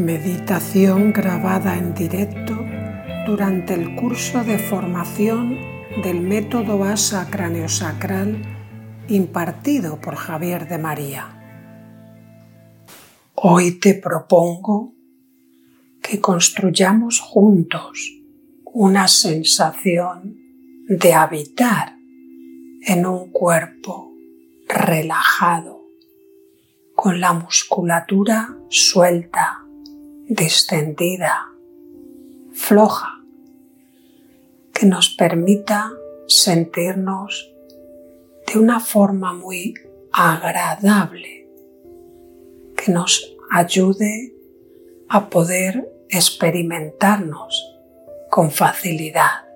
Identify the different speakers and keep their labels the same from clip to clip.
Speaker 1: Meditación grabada en directo durante el curso de formación del método ASA craneosacral impartido por Javier de María. Hoy te propongo que construyamos juntos una sensación de habitar en un cuerpo relajado, con la musculatura suelta distendida, floja, que nos permita sentirnos de una forma muy agradable, que nos ayude a poder experimentarnos con facilidad,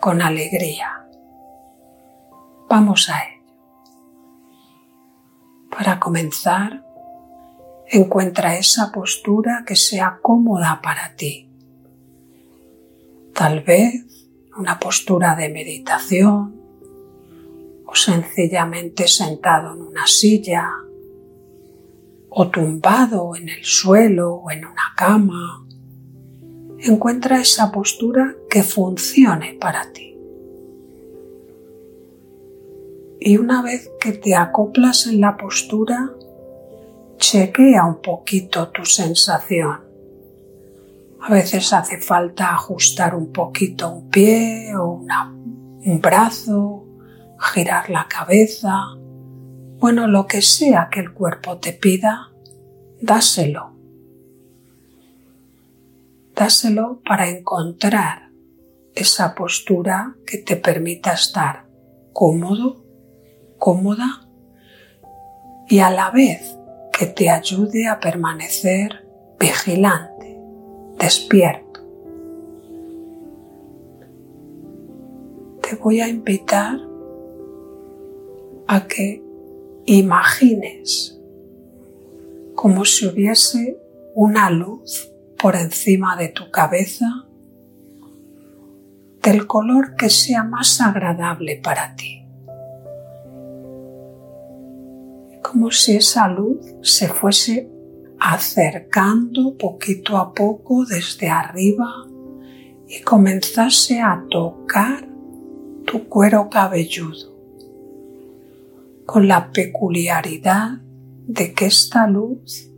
Speaker 1: con alegría. Vamos a ello. Para comenzar, Encuentra esa postura que sea cómoda para ti. Tal vez una postura de meditación o sencillamente sentado en una silla o tumbado en el suelo o en una cama. Encuentra esa postura que funcione para ti. Y una vez que te acoplas en la postura, chequea un poquito tu sensación. A veces hace falta ajustar un poquito un pie o un brazo, girar la cabeza. Bueno, lo que sea que el cuerpo te pida, dáselo. Dáselo para encontrar esa postura que te permita estar cómodo, cómoda y a la vez que te ayude a permanecer vigilante, despierto. Te voy a invitar a que imagines como si hubiese una luz por encima de tu cabeza del color que sea más agradable para ti. Como si esa luz se fuese acercando poquito a poco desde arriba y comenzase a tocar tu cuero cabelludo, con la peculiaridad de que esta luz,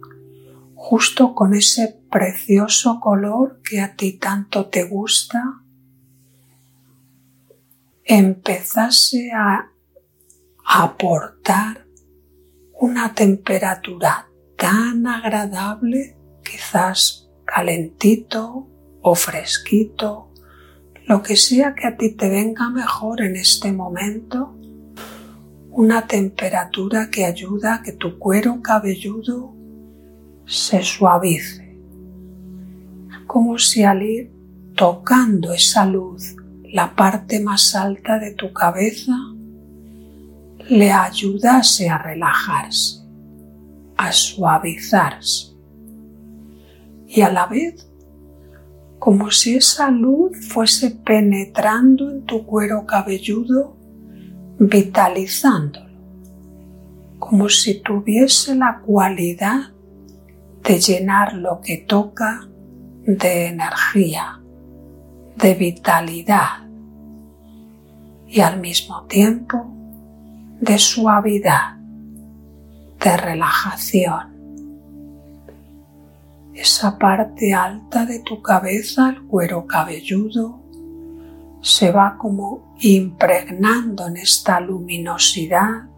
Speaker 1: justo con ese precioso color que a ti tanto te gusta, empezase a aportar una temperatura tan agradable, quizás calentito o fresquito, lo que sea que a ti te venga mejor en este momento, una temperatura que ayuda a que tu cuero cabelludo se suavice, como si al ir tocando esa luz la parte más alta de tu cabeza, le ayudase a relajarse, a suavizarse y a la vez como si esa luz fuese penetrando en tu cuero cabelludo, vitalizándolo, como si tuviese la cualidad de llenar lo que toca de energía, de vitalidad y al mismo tiempo de suavidad, de relajación. Esa parte alta de tu cabeza, el cuero cabelludo, se va como impregnando en esta luminosidad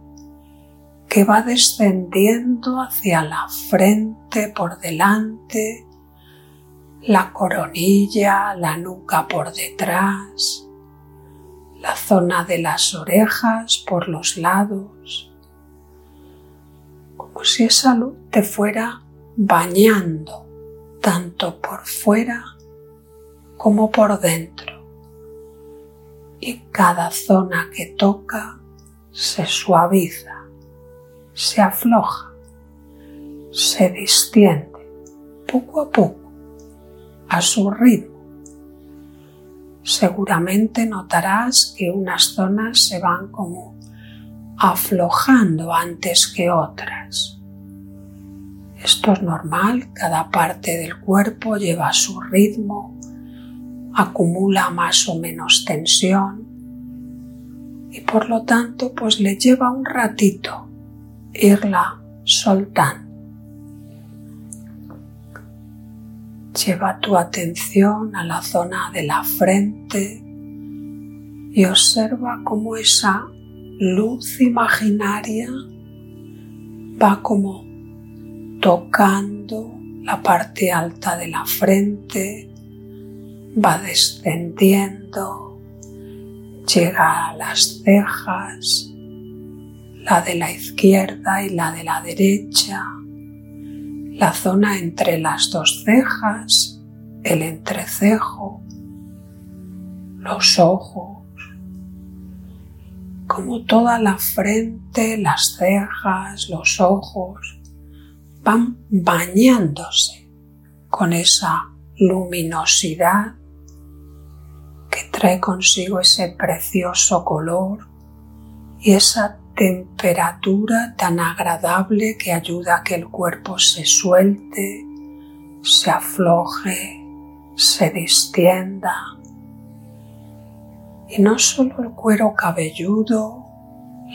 Speaker 1: que va descendiendo hacia la frente por delante, la coronilla, la nuca por detrás, la zona de las orejas por los lados, como si esa luz te fuera bañando tanto por fuera como por dentro. Y cada zona que toca se suaviza, se afloja, se distiende poco a poco a su ritmo seguramente notarás que unas zonas se van como aflojando antes que otras. Esto es normal, cada parte del cuerpo lleva su ritmo, acumula más o menos tensión y por lo tanto pues le lleva un ratito irla soltando. Lleva tu atención a la zona de la frente y observa cómo esa luz imaginaria va como tocando la parte alta de la frente, va descendiendo, llega a las cejas, la de la izquierda y la de la derecha, la zona entre las dos cejas, el entrecejo, los ojos, como toda la frente, las cejas, los ojos van bañándose con esa luminosidad que trae consigo ese precioso color y esa temperatura tan agradable que ayuda a que el cuerpo se suelte, se afloje, se distienda. Y no solo el cuero cabelludo,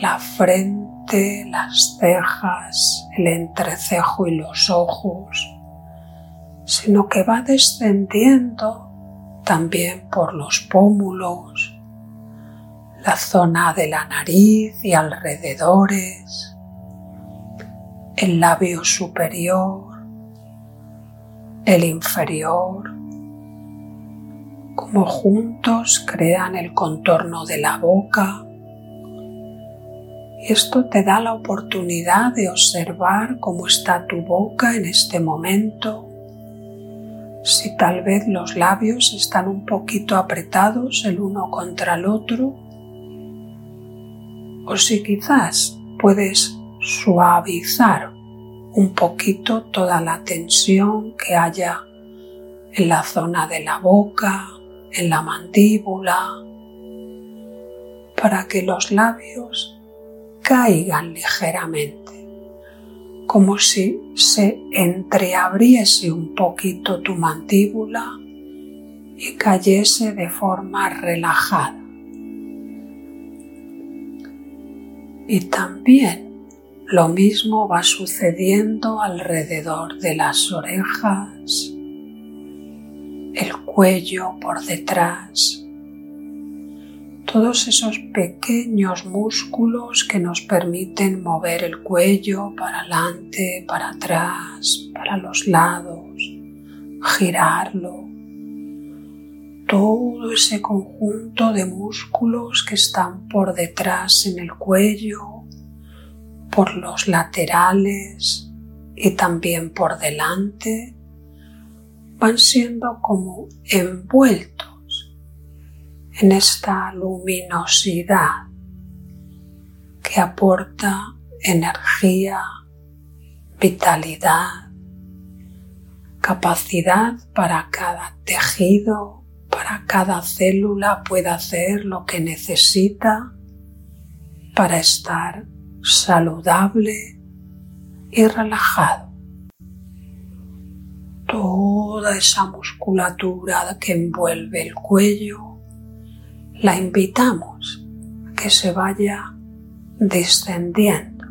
Speaker 1: la frente, las cejas, el entrecejo y los ojos, sino que va descendiendo también por los pómulos, la zona de la nariz y alrededores, el labio superior, el inferior, como juntos crean el contorno de la boca. Y esto te da la oportunidad de observar cómo está tu boca en este momento, si tal vez los labios están un poquito apretados el uno contra el otro o si quizás puedes suavizar un poquito toda la tensión que haya en la zona de la boca, en la mandíbula, para que los labios caigan ligeramente, como si se entreabriese un poquito tu mandíbula y cayese de forma relajada. Y también lo mismo va sucediendo alrededor de las orejas, el cuello por detrás, todos esos pequeños músculos que nos permiten mover el cuello para adelante, para atrás, para los lados, girarlo, todo ese conjunto de músculos que están por detrás en el cuello, por los laterales y también por delante, van siendo como envueltos en esta luminosidad que aporta energía, vitalidad, capacidad para cada tejido, para cada célula pueda hacer lo que necesita para estar saludable y relajado. Toda esa musculatura que envuelve el cuello la invitamos a que se vaya descendiendo,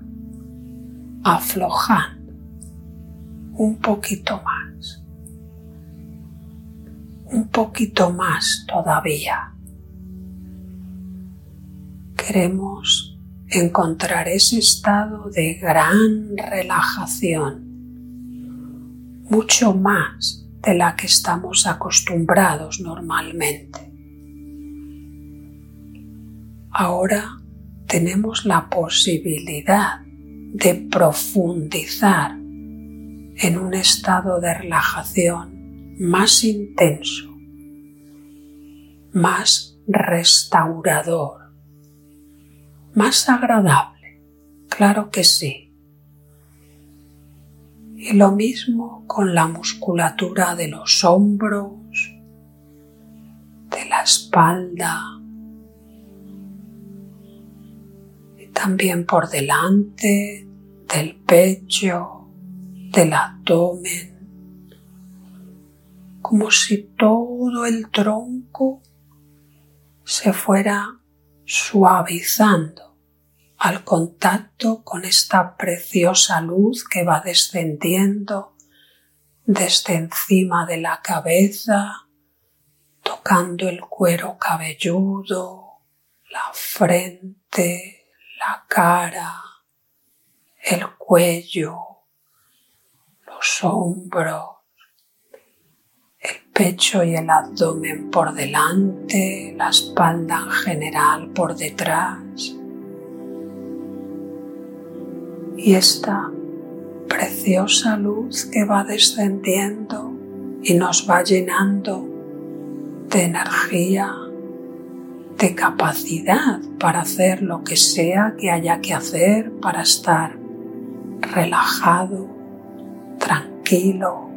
Speaker 1: aflojando un poquito más un poquito más todavía. Queremos encontrar ese estado de gran relajación, mucho más de la que estamos acostumbrados normalmente. Ahora tenemos la posibilidad de profundizar en un estado de relajación más intenso, más restaurador, más agradable, claro que sí. Y lo mismo con la musculatura de los hombros, de la espalda, y también por delante del pecho, del abdomen, como si todo el tronco se fuera suavizando al contacto con esta preciosa luz que va descendiendo desde encima de la cabeza, tocando el cuero cabelludo, la frente, la cara, el cuello, los hombros, pecho y el abdomen por delante, la espalda en general por detrás. Y esta preciosa luz que va descendiendo y nos va llenando de energía, de capacidad para hacer lo que sea que haya que hacer para estar relajado, tranquilo.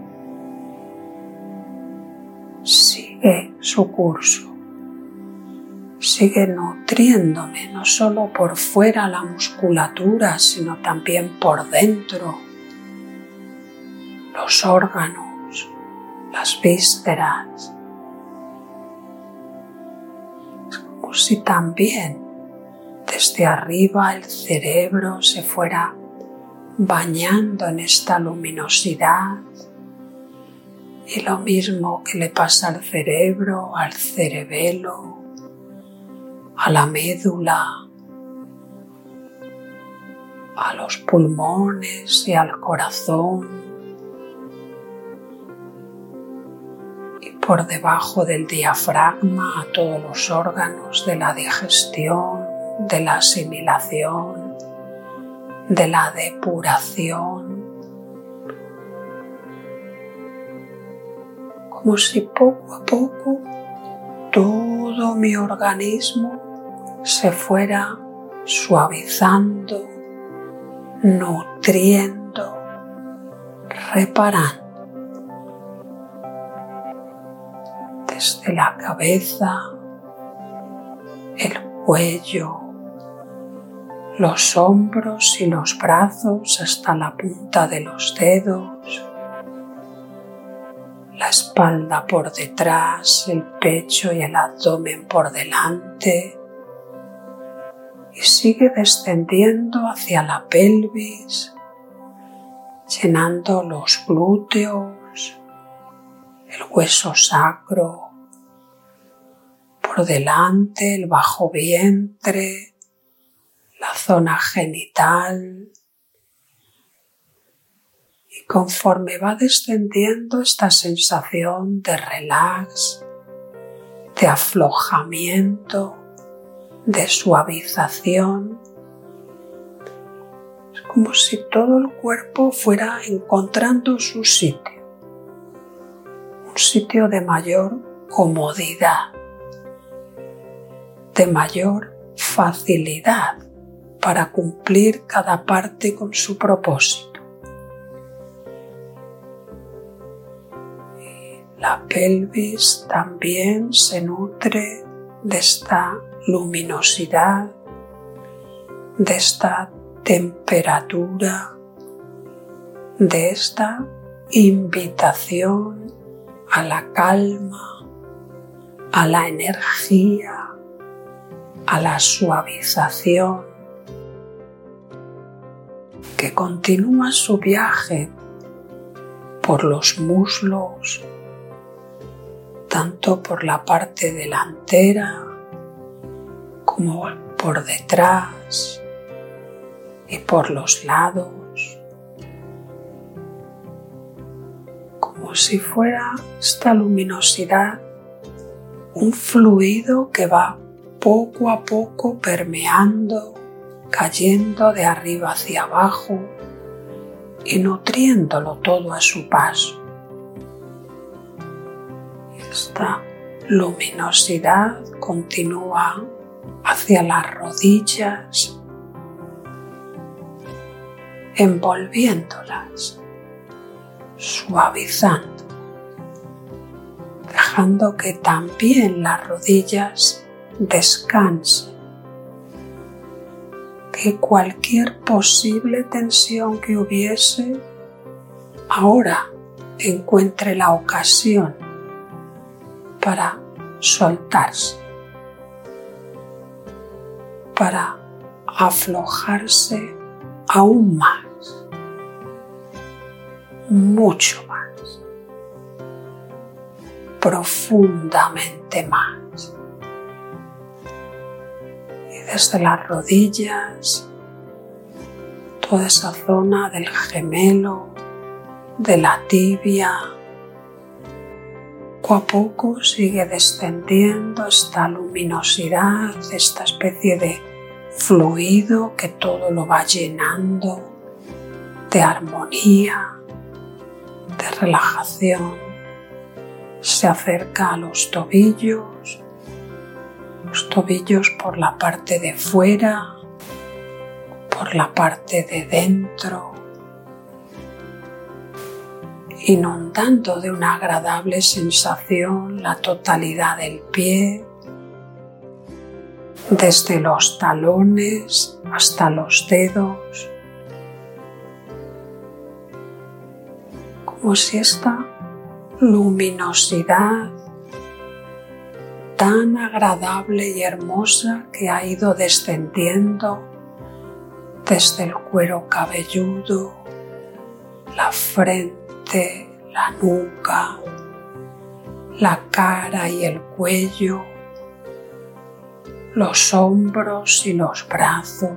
Speaker 1: Sigue su curso. Sigue nutriéndome no solo por fuera la musculatura, sino también por dentro los órganos, las vísceras. Es como si también desde arriba el cerebro se fuera bañando en esta luminosidad y lo mismo que le pasa al cerebro, al cerebelo, a la médula, a los pulmones y al corazón. Y por debajo del diafragma a todos los órganos de la digestión, de la asimilación, de la depuración, como si poco a poco todo mi organismo se fuera suavizando, nutriendo, reparando. Desde la cabeza, el cuello, los hombros y los brazos hasta la punta de los dedos, la espalda por detrás, el pecho y el abdomen por delante y sigue descendiendo hacia la pelvis, llenando los glúteos, el hueso sacro, por delante el bajo vientre, la zona genital. Conforme va descendiendo esta sensación de relax, de aflojamiento, de suavización, es como si todo el cuerpo fuera encontrando su sitio, un sitio de mayor comodidad, de mayor facilidad para cumplir cada parte con su propósito. La pelvis también se nutre de esta luminosidad, de esta temperatura, de esta invitación a la calma, a la energía, a la suavización que continúa su viaje por los muslos, tanto por la parte delantera como por detrás y por los lados, como si fuera esta luminosidad un fluido que va poco a poco permeando cayendo de arriba hacia abajo y nutriéndolo todo a su paso. Esta luminosidad continúa hacia las rodillas, envolviéndolas, suavizando, dejando que también las rodillas descansen que cualquier posible tensión que hubiese ahora encuentre la ocasión para soltarse, para aflojarse aún más, mucho más, profundamente más. Y desde las rodillas, toda esa zona del gemelo, de la tibia, poco a poco sigue descendiendo esta luminosidad, esta especie de fluido que todo lo va llenando de armonía, de relajación. Se acerca a los tobillos, los tobillos por la parte de fuera, por la parte de dentro, inundando de una agradable sensación la totalidad del pie, desde los talones hasta los dedos, como si esta luminosidad tan agradable y hermosa que ha ido descendiendo desde el cuero cabelludo, la frente, la nuca, la cara y el cuello, los hombros y los brazos,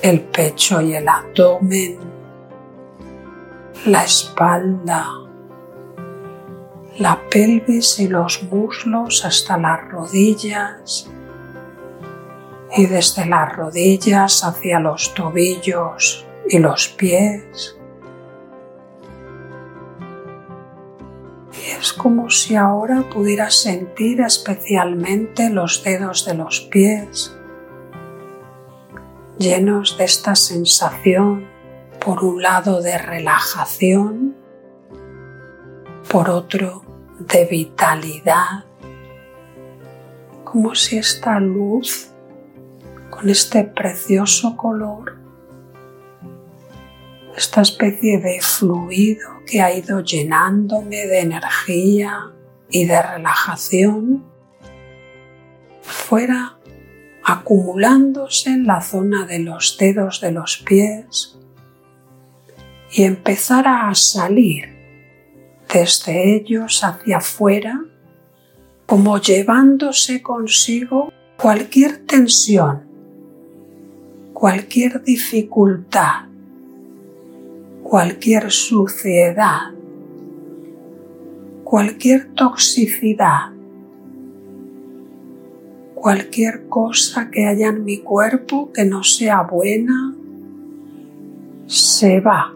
Speaker 1: el pecho y el abdomen, la espalda, la pelvis y los muslos hasta las rodillas y desde las rodillas hacia los tobillos y los pies. es como si ahora pudieras sentir especialmente los dedos de los pies llenos de esta sensación, por un lado de relajación, por otro de vitalidad, como si esta luz con este precioso color esta especie de fluido que ha ido llenándome de energía y de relajación fuera acumulándose en la zona de los dedos de los pies y empezara a salir desde ellos hacia afuera como llevándose consigo cualquier tensión, cualquier dificultad, cualquier suciedad, cualquier toxicidad, cualquier cosa que haya en mi cuerpo que no sea buena, se va,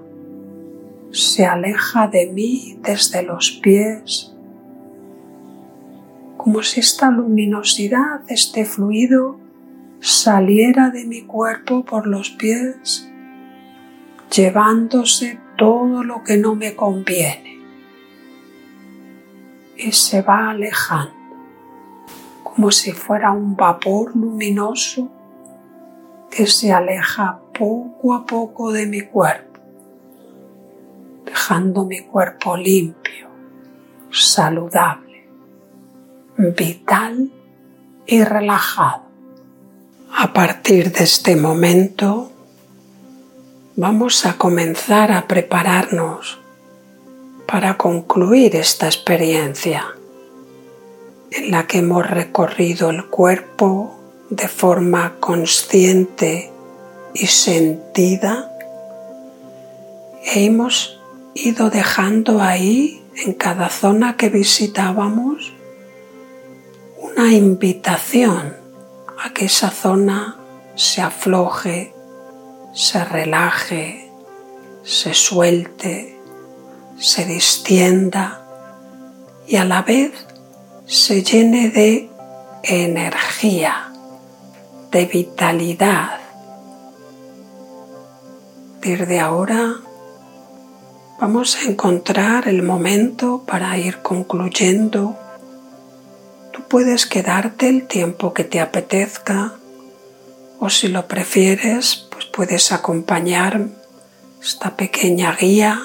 Speaker 1: se aleja de mí desde los pies, como si esta luminosidad, este fluido, saliera de mi cuerpo por los pies llevándose todo lo que no me conviene y se va alejando como si fuera un vapor luminoso que se aleja poco a poco de mi cuerpo, dejando mi cuerpo limpio, saludable, vital y relajado. A partir de este momento, vamos a comenzar a prepararnos para concluir esta experiencia en la que hemos recorrido el cuerpo de forma consciente y sentida e hemos ido dejando ahí en cada zona que visitábamos una invitación a que esa zona se afloje se relaje, se suelte, se distienda y a la vez se llene de energía, de vitalidad. Desde ahora vamos a encontrar el momento para ir concluyendo. Puedes quedarte el tiempo que te apetezca o si lo prefieres, puedes acompañar esta pequeña guía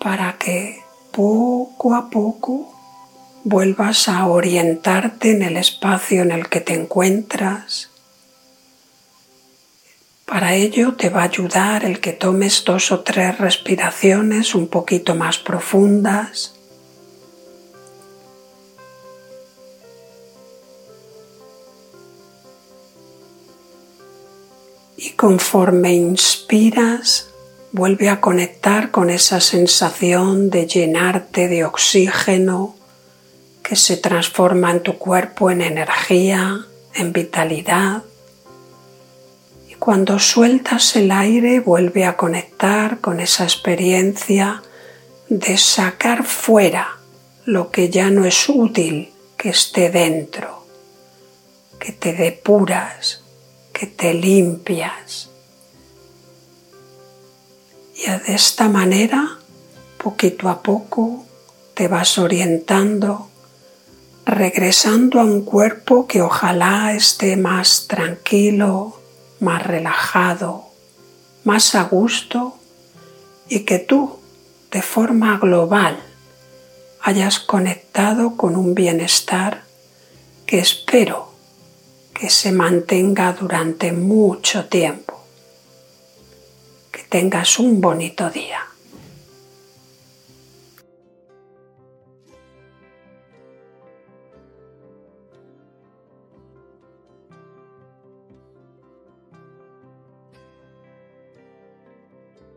Speaker 1: para que poco a poco vuelvas a orientarte en el espacio en el que te encuentras. Para ello te va a ayudar el que tomes dos o tres respiraciones un poquito más profundas. Y conforme inspiras, vuelve a conectar con esa sensación de llenarte de oxígeno que se transforma en tu cuerpo en energía, en vitalidad. Y cuando sueltas el aire, vuelve a conectar con esa experiencia de sacar fuera lo que ya no es útil que esté dentro, que te depuras, que te limpias. Y de esta manera, poquito a poco, te vas orientando, regresando a un cuerpo que ojalá esté más tranquilo, más relajado, más a gusto y que tú, de forma global, hayas conectado con un bienestar que espero que se mantenga durante mucho tiempo. Que tengas un bonito día.